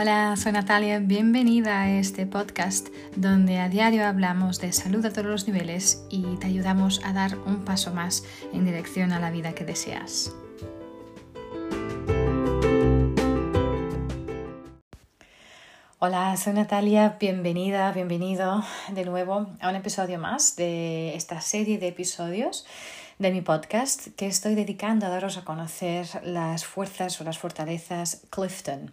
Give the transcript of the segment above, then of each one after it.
Hola, soy Natalia, bienvenida a este podcast donde a diario hablamos de salud a todos los niveles y te ayudamos a dar un paso más en dirección a la vida que deseas. Hola, soy Natalia, bienvenida, bienvenido de nuevo a un episodio más de esta serie de episodios de mi podcast que estoy dedicando a daros a conocer las fuerzas o las fortalezas Clifton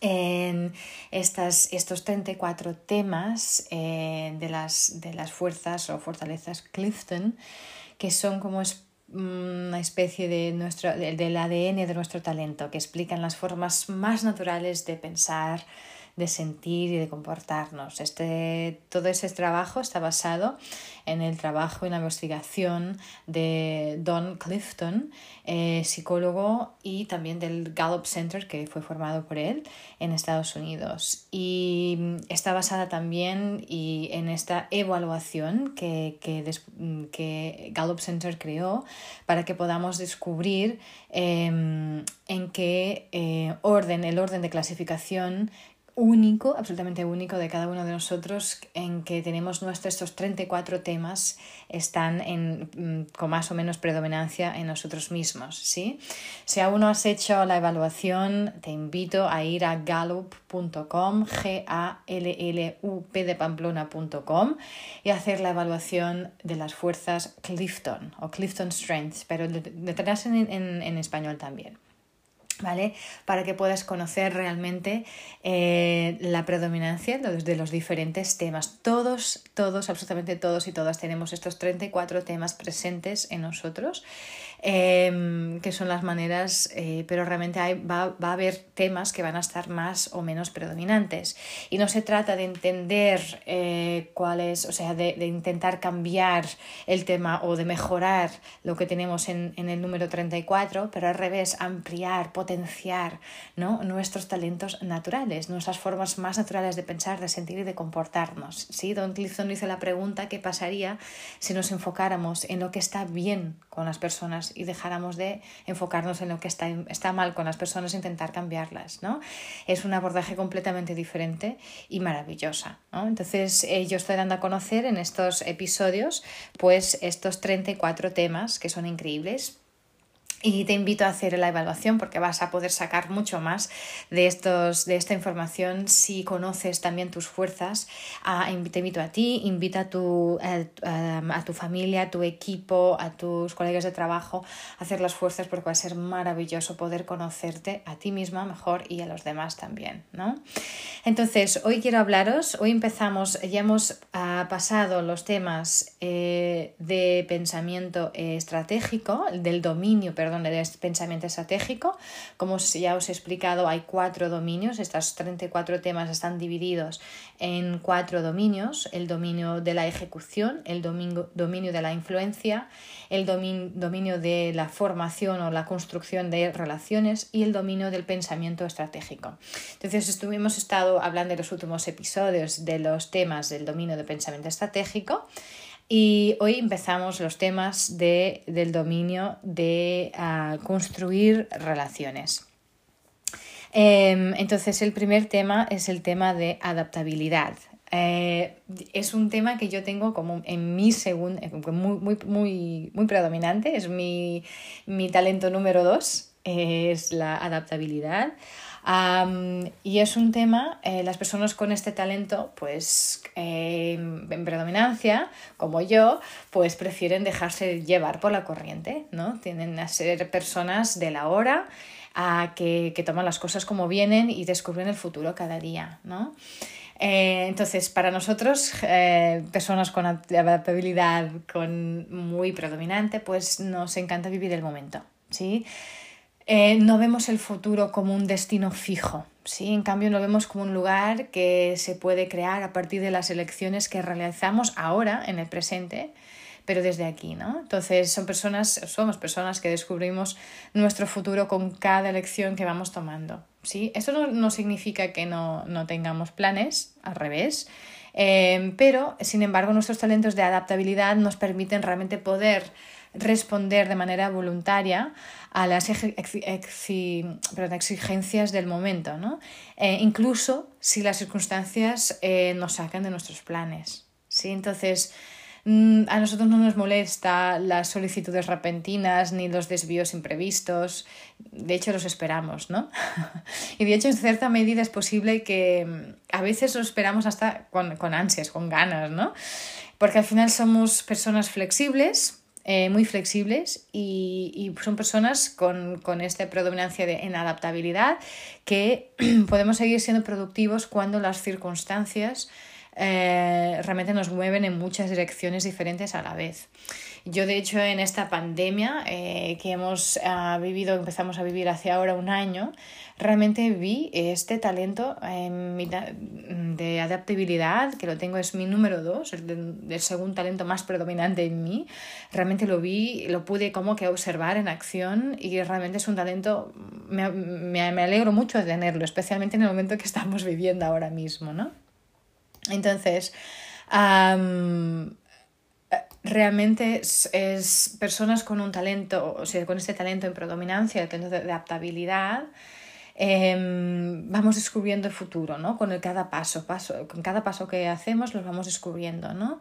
en estas, estos 34 temas eh, de, las, de las fuerzas o fortalezas Clifton, que son como una especie de nuestro, del ADN de nuestro talento, que explican las formas más naturales de pensar, de sentir y de comportarnos. Este, todo ese trabajo está basado en el trabajo y la investigación de Don Clifton, eh, psicólogo y también del Gallup Center que fue formado por él en Estados Unidos. Y está basada también y en esta evaluación que, que, Gallup Center creó para que podamos descubrir em, en qué eh, orden, el orden de clasificación único, absolutamente único de cada uno de nosotros, en que tenemos nuestros estos 34 temas están en, mm, con más o menos predominancia en nosotros mismos. ¿sí? Si aún no has hecho la evaluación, te invito a ir a gallup.com, G-A-L-L-U-P de Pamplona.com y hacer la evaluación de las fuerzas Clifton o Clifton Strengths, pero detrás en, en, en español también. ¿Vale? Para que puedas conocer realmente eh, la predominancia de los diferentes temas. Todos, todos, absolutamente todos y todas tenemos estos 34 temas presentes en nosotros Em, que son las maneras, eh, pero realmente hay, va, va, a haber temas que van a estar más o menos predominantes. Y no se trata de entender eh, cuál es, o sea, de, de, intentar cambiar el tema o de mejorar lo que tenemos en, en, el número 34, pero al revés, ampliar, potenciar ¿no? nuestros talentos naturales, nuestras formas más naturales de pensar, de sentir y de comportarnos. ¿sí? Don Clifton hizo la pregunta qué pasaría si nos enfocáramos en lo que está bien con las personas y dejáramos de enfocarnos en lo que está, está mal con las personas e intentar cambiarlas. ¿no? Es un abordaje completamente diferente y maravillosa. Entonces, eh, yo estoy dando a conocer en estos episodios pues estos 34 temas que son increíbles y te invito a hacer la evaluación porque vas a poder sacar mucho más de, estos, de esta información si conoces también tus fuerzas. Ah, te invito a ti, invita a tu, a, tu familia, a tu equipo, a tus colegas de trabajo a hacer las fuerzas porque va a ser maravilloso poder conocerte a ti misma mejor y a los demás también. ¿no? Entonces, hoy quiero hablaros, hoy empezamos, ya hemos ah, pasado los temas eh, de pensamiento estratégico, del dominio, perdón, del pensamiento estratégico. Como ya os he explicado, hay cuatro dominios. Estos 34 temas están divididos en cuatro dominios. El dominio de la ejecución, el dominio, de la influencia, el dominio de la formación o la construcción de relaciones y el dominio del pensamiento estratégico. Entonces, estuvimos estado hablando en los últimos episodios de los temas del dominio del pensamiento estratégico. Y hoy empezamos los temas de, del dominio de uh, construir relaciones. Eh, entonces, el primer tema es el tema de adaptabilidad. Eh, es un tema que yo tengo como en mi segundo, muy, muy, muy, muy predominante, es mi, mi talento número dos, es la adaptabilidad y es un tema, eh, las personas con este talento, pues eh, en predominancia, como yo, pues prefieren dejarse llevar por la corriente, ¿no? Tienden a ser personas de la hora, a que, que toman las cosas como vienen y descubren el futuro cada día, ¿no? Eh, entonces, para nosotros, personas con adaptabilidad con muy predominante, pues nos encanta vivir el momento, ¿sí? Eh, no vemos el futuro como un destino fijo, ¿sí? en cambio lo vemos como un lugar que se puede crear a partir de las elecciones que realizamos ahora, en el presente, pero desde aquí, ¿no? Entonces son personas, somos personas que descubrimos nuestro futuro con cada elección que vamos tomando. ¿sí? Eso no, significa que no, tengamos planes, al revés, eh, pero sin embargo nuestros talentos de adaptabilidad nos permiten realmente poder responder de manera voluntaria a las exigencias del momento, ¿no? Eh, incluso si las circunstancias eh, nos sacan de nuestros planes. ¿sí? Entonces, mm, a nosotros no nos molesta las solicitudes repentinas ni los desvíos imprevistos, de hecho los esperamos, ¿no? y de hecho en cierta medida es posible que mm, a veces lo esperamos hasta con, con ansias, con ganas, ¿no? Porque al final somos personas flexibles, eh, muy flexibles y, son personas con, esta predominancia de, en adaptabilidad que podemos seguir siendo productivos cuando las circunstancias eh, realmente nos mueven en muchas direcciones diferentes a la vez. Yo, de hecho, en esta pandemia eh, que hemos ah, vivido, empezamos a vivir hace ahora un año, realmente vi este talento de adaptabilidad, que lo tengo, es mi número dos, el, segundo talento más predominante en mí. Realmente lo vi, lo pude como que observar en acción y realmente es un talento, me, me, me alegro mucho de tenerlo, especialmente en el momento que estamos viviendo ahora mismo, ¿no? Entonces, realmente es, personas con un talento, o sea, con este talento en predominancia, el talento de adaptabilidad, Em, vamos descubriendo el futuro, ¿no? Con el cada paso, paso, con cada paso que hacemos los vamos descubriendo, ¿no?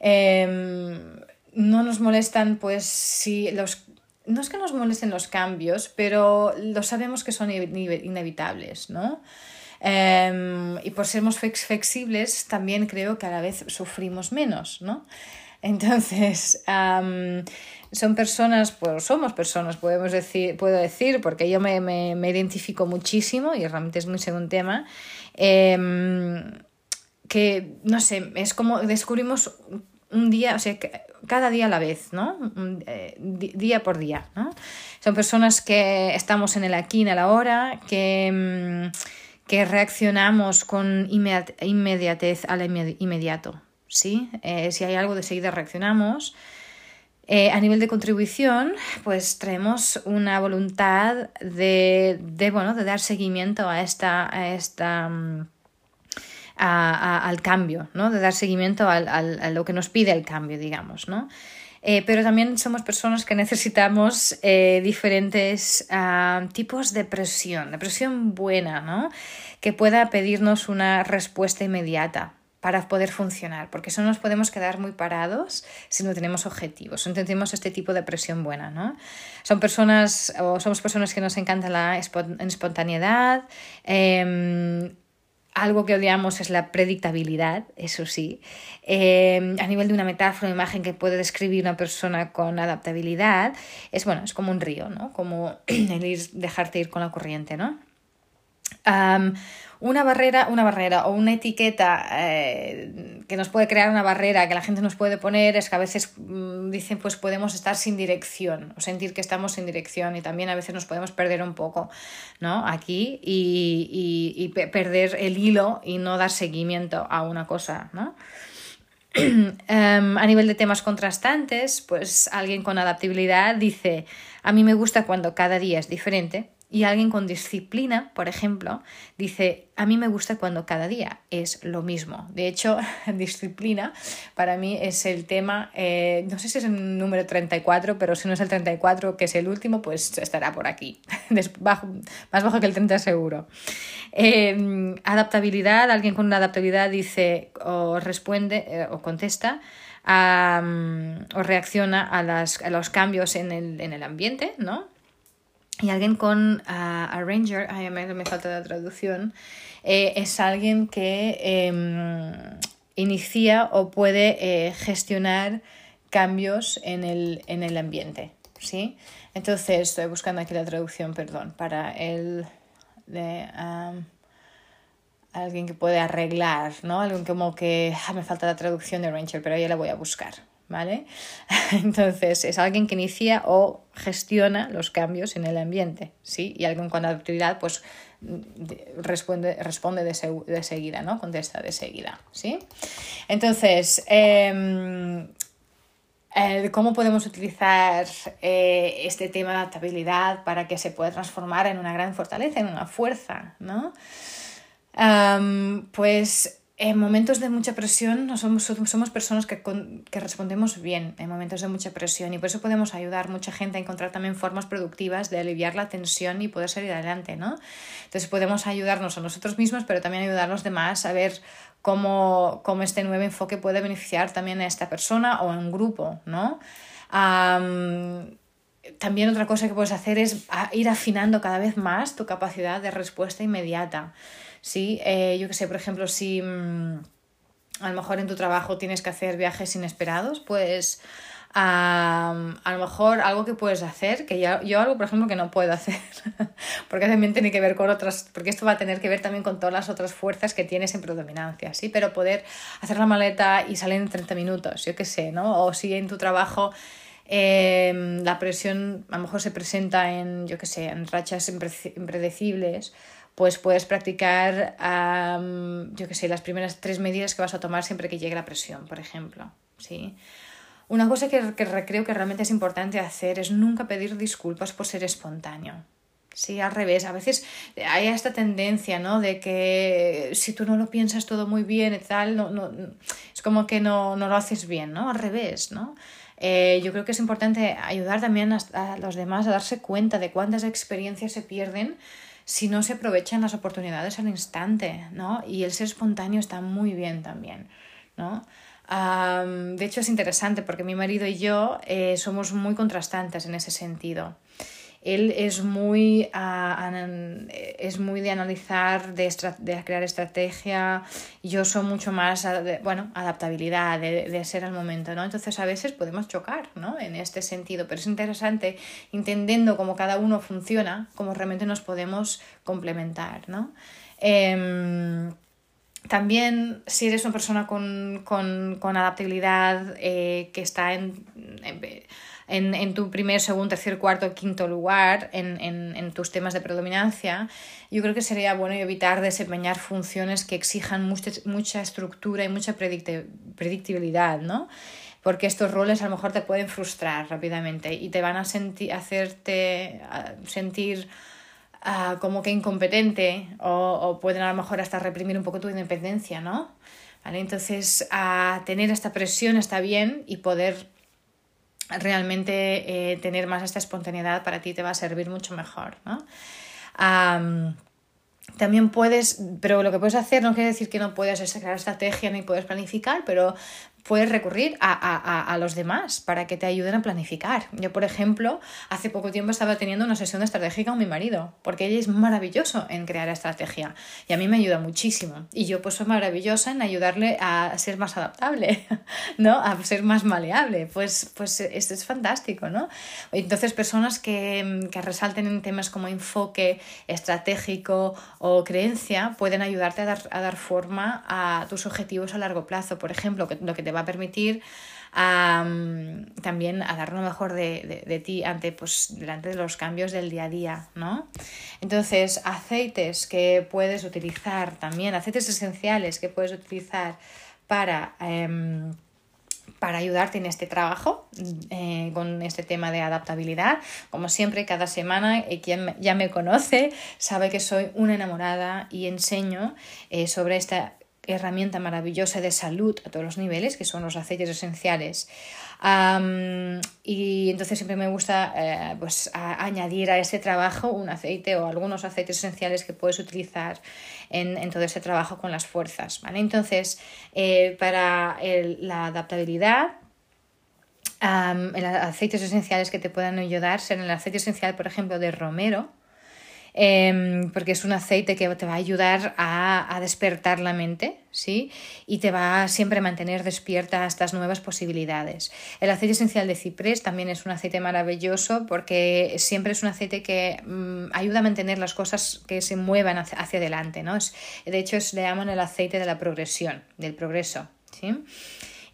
Em, no nos molestan, pues, si los... No es que nos molesten los cambios, pero lo sabemos que son inevitables, ¿no? Em, y por ser flexibles, también creo que a la vez sufrimos menos, ¿no? Entonces, son personas, pues somos personas, podemos decir, puedo decir, porque yo me, me, me identifico muchísimo y realmente es muy segundo tema, em, que, no sé, es como descubrimos un día, o sea, cada día a la vez, ¿no? Eh, día por día, ¿no? Son personas que estamos en el aquí en la hora, que, em, que reaccionamos con inmediatez al inmediato, ¿sí? Eh, si hay algo de seguida reaccionamos. Eh, a nivel de contribución, pues traemos una voluntad de, de bueno, de dar seguimiento a esta, a esta mm, al cambio, ¿no? De dar seguimiento al, al, a lo que nos pide el cambio, digamos, ¿no? Eh, pero también somos personas que necesitamos diferentes ah, tipos de presión, de presión buena, ¿no? Que pueda pedirnos una respuesta inmediata para poder funcionar, porque eso nos podemos quedar muy parados si no tenemos objetivos, no tenemos este tipo de presión buena, ¿no? Son personas, o somos personas que nos encanta la espontaneidad, em, algo que odiamos es la predictabilidad, eso sí. Em, a nivel de una metáfora, una imagen que puede describir una persona con adaptabilidad, es bueno, es como un río, ¿no? Como el ir, dejarte ir con la corriente, ¿no? Una barrera, una barrera o una etiqueta eh, que nos puede crear una barrera que la gente nos puede poner es que a veces mm, dicen pues podemos estar sin dirección o sentir que estamos sin dirección y también a veces nos podemos perder un poco ¿no? aquí y, y, perder el hilo y no dar seguimiento a una cosa. ¿no? Em, a nivel de temas contrastantes, pues alguien con adaptabilidad dice, a mí me gusta cuando cada día es diferente y alguien con disciplina, por ejemplo, dice, a mí me gusta cuando cada día es lo mismo. De hecho, disciplina para mí es el tema, eh, no sé si es el número 34, pero si no es el 34, que es el último, pues estará por aquí, más bajo que el 30 seguro. Em, adaptabilidad, alguien con una adaptabilidad dice o responde eh, o contesta. o reacciona a, las, a los cambios en el, en el ambiente, ¿no? Y alguien con uh, arranger, ay, me, me falta la traducción, eh, es alguien que em, inicia o puede eh, gestionar cambios en el, en el ambiente. ¿sí? Entonces, estoy buscando aquí la traducción, perdón, para el de alguien que puede arreglar, ¿no? Alguien como que ah, me falta la traducción de Ranger, pero ya la voy a buscar. ¿Vale? Entonces, es alguien que inicia o gestiona los cambios en el ambiente, ¿sí? Y alguien con adaptabilidad, pues responde, responde de, seguida, ¿no? Contesta de seguida, ¿sí? Entonces, eh, ¿cómo podemos utilizar eh, este tema de adaptabilidad para que se pueda transformar en una gran fortaleza, en una fuerza, ¿no? pues en momentos de mucha presión no somos, somos personas que, que, respondemos bien en momentos de mucha presión y por eso podemos ayudar mucha gente a encontrar también formas productivas de aliviar la tensión y poder salir adelante, ¿no? Entonces podemos ayudarnos a nosotros mismos, pero también ayudar a los demás a ver cómo, cómo este nuevo enfoque puede beneficiar también a esta persona o a un grupo, ¿no? también otra cosa que puedes hacer es ir afinando cada vez más tu capacidad de respuesta inmediata. ¿Sí? Eh, yo que sé, por ejemplo, si mm, a lo mejor en tu trabajo tienes que hacer viajes inesperados, pues a lo mejor algo que puedes hacer, que ya, yo algo, por ejemplo, que no puedo hacer, porque también tiene que ver con otras, porque esto va a tener que ver también con todas las otras fuerzas que tienes en predominancia, ¿sí? Pero poder hacer la maleta y salir en 30 minutos, yo qué sé, ¿no? O si en tu trabajo em, la presión a lo mejor se presenta en, yo qué sé, en rachas impredecibles, pues puedes practicar, yo qué sé, las primeras tres medidas que vas a tomar siempre que llegue la presión, por ejemplo. ¿sí? Una cosa que, que creo que realmente es importante hacer es nunca pedir disculpas por ser espontáneo. Sí, al revés. A veces hay esta tendencia, ¿no? De que si tú no lo piensas todo muy bien y tal, no, no, es como que no, no lo haces bien, ¿no? Al revés, ¿no? Eh, yo creo que es importante ayudar también a, a, los demás a darse cuenta de cuántas experiencias se pierden si no se aprovechan las oportunidades al instante, ¿no? Y el ser espontáneo está muy bien también, ¿no? de hecho es interesante porque mi marido y yo eh, somos muy contrastantes en ese sentido él es muy, es muy de analizar, de, crear estrategia, yo soy mucho más, de, bueno, adaptabilidad, de, de, ser al momento, ¿no? Entonces a veces podemos chocar, ¿no? En este sentido, pero es interesante entendiendo cómo cada uno funciona, cómo realmente nos podemos complementar, ¿no? Em, también si eres una persona con, con, con adaptabilidad eh, que está en, en en, tu primer, segundo, tercer, cuarto, quinto lugar en, en, tus temas de predominancia, yo creo que sería bueno evitar desempeñar funciones que exijan mucha, mucha estructura y mucha predictibilidad, ¿no? Porque estos roles a lo mejor te pueden frustrar rápidamente y te van a hacerte sentir uh, como que incompetente o, o, pueden a lo mejor hasta reprimir un poco tu independencia, ¿no? ¿Vale? Entonces, a tener esta presión está bien y poder realmente eh, tener más esta espontaneidad para ti te va a servir mucho mejor. ¿no? también puedes, pero lo que puedes hacer no quiere decir que no puedas crear estrategia ni puedes planificar, pero puedes recurrir a, a, a, los demás para que te ayuden a planificar. Yo, por ejemplo, hace poco tiempo estaba teniendo una sesión de estrategia con mi marido, porque ella es maravilloso en crear estrategia y a mí me ayuda muchísimo. Y yo pues soy maravillosa en ayudarle a ser más adaptable, ¿no? A ser más maleable. Pues, pues esto es fantástico, ¿no? Entonces, personas que, que resalten en temas como enfoque estratégico o creencia pueden ayudarte a dar, a dar forma a tus objetivos a largo plazo. Por ejemplo, lo que te va a permitir también a dar lo mejor de, de, ti ante, pues, delante de los cambios del día a día, ¿no? Entonces, aceites que puedes utilizar también, aceites esenciales que puedes utilizar para... Em, para ayudarte en este trabajo eh, con este tema de adaptabilidad. Como siempre, cada semana, eh, quien ya me conoce sabe que soy una enamorada y enseño eh, sobre esta herramienta maravillosa de salud a todos los niveles, que son los aceites esenciales. y entonces siempre me gusta eh, pues, añadir a ese trabajo un aceite o algunos aceites esenciales que puedes utilizar en, todo ese trabajo con las fuerzas. ¿vale? Entonces, eh, para la adaptabilidad, los aceites esenciales que te puedan ayudar son el aceite esencial, por ejemplo, de romero, Em, porque es un aceite que te va a ayudar a, a, despertar la mente, ¿sí? Y te va a siempre mantener despierta a estas nuevas posibilidades. El aceite esencial de ciprés también es un aceite maravilloso porque siempre es un aceite que mm, ayuda a mantener las cosas que se muevan hacia, adelante, ¿no? De hecho, le llaman el aceite de la progresión, del progreso, ¿sí?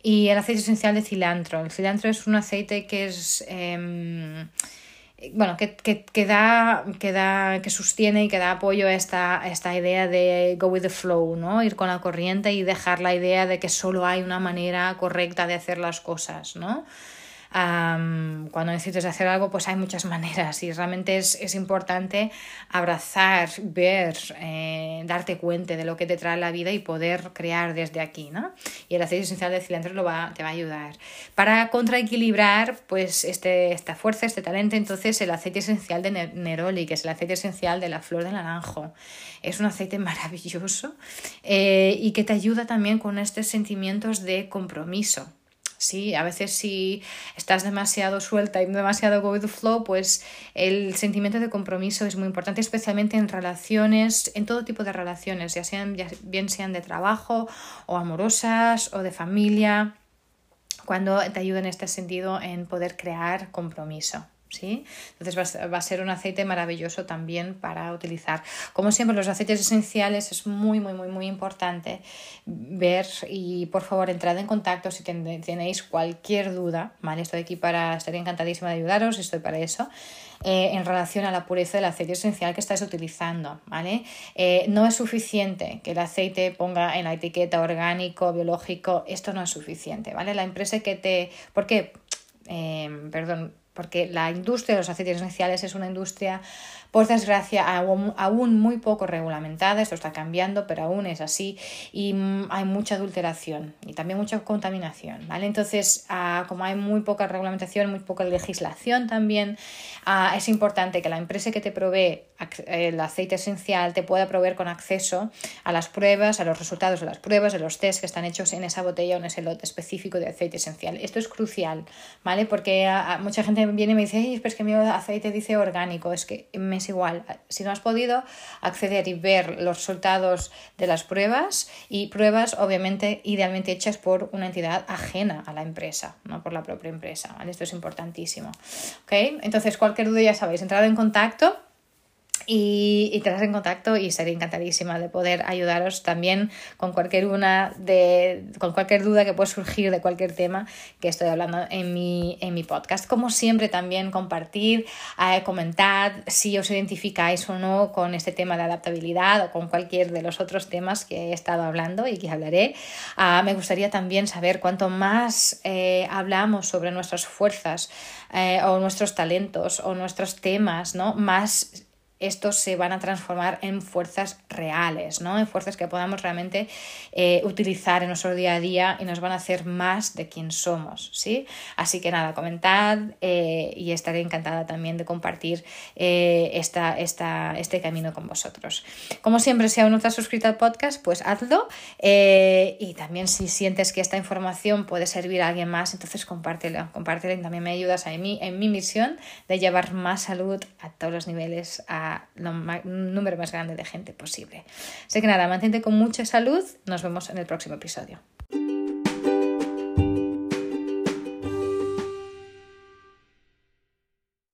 Y el aceite esencial de cilantro. El cilantro es un aceite que es... Eh, bueno, que, que, que, da, que, da, que sostiene y que da apoyo a esta, esta idea de go with the flow, ¿no? Ir con la corriente y dejar la idea de que solo hay una manera correcta de hacer las cosas, ¿no? Cuando necesites hacer algo, pues hay muchas maneras y realmente es, es importante abrazar, ver, eh, darte cuenta de lo que te trae la vida y poder crear desde aquí, ¿no? Y el aceite esencial de cilantro te va a ayudar. Para contraequilibrar, pues, este, esta fuerza, este talento, entonces el aceite esencial de Neroli, que es el aceite esencial de la flor de naranjo. Es un aceite maravilloso eh, y que te ayuda también con estos sentimientos de compromiso. Sí, a veces si estás demasiado suelta y demasiado go with the flow, pues el sentimiento de compromiso es muy importante, especialmente en relaciones, en todo tipo de relaciones, ya sean ya bien sean de trabajo o amorosas o de familia, cuando te ayuda en este sentido en poder crear compromiso. ¿Sí? Entonces va a ser un aceite maravilloso también para utilizar. Como siempre, los aceites esenciales es muy, muy, muy, muy importante ver y por favor entrad en contacto si tenéis cualquier duda, ¿vale? Estoy aquí para, estaría encantadísima de ayudaros, estoy para eso. Eh, en relación a la pureza del aceite esencial que estáis utilizando, ¿vale? Eh, no es suficiente que el aceite ponga en la etiqueta orgánico, biológico, esto no es suficiente, ¿vale? La empresa que te... ¿Por qué? Eh, perdón, porque la industria de los aceites esenciales es una industria por desgracia, aún, muy poco regulamentada, esto está cambiando, pero aún es así y mm, hay mucha adulteración y también mucha contaminación, ¿vale? Entonces, ah, como hay muy poca regulamentación, muy poca legislación también, ah, es importante que la empresa que te provee el aceite esencial te pueda proveer con acceso a las pruebas, a los resultados de las pruebas, de los test que están hechos en esa botella o en ese lote específico de aceite esencial. Esto es crucial, ¿vale? Porque ah, mucha gente viene y me dice, pero es que mi aceite dice orgánico, es que me igual. Si no has podido acceder y ver los resultados de las pruebas y pruebas obviamente idealmente hechas por una entidad ajena a la empresa, no por la propia empresa. Esto es importantísimo. ¿Okay? Entonces, cualquier duda ya sabéis, entrado en contacto y, y en contacto y seré encantadísima de poder ayudaros también con cualquier una de con cualquier duda que pueda surgir de cualquier tema que estoy hablando en mi, en mi podcast. Como siempre también compartir, eh, comentad si os identificáis o no con este tema de adaptabilidad o con cualquier de los otros temas que he estado hablando y que hablaré. Ah, me gustaría también saber cuánto más eh, hablamos sobre nuestras fuerzas eh, o nuestros talentos o nuestros temas, ¿no? Más estos se van a transformar en fuerzas reales, ¿no? En fuerzas que podamos realmente eh, utilizar en nuestro día a día y nos van a hacer más de quien somos, ¿sí? Así que nada, comentad eh, y estaré encantada también de compartir eh, esta, este camino con vosotros. Como siempre, si aún no estás suscrito al podcast, pues hazlo y también si sientes que esta información puede servir a alguien más, entonces compártela, compártela y también me ayudas a mí en mi misión de llevar más salud a todos los niveles a el número más grande de gente posible. Así que nada, mantente con mucha salud. Nos vemos en el próximo episodio.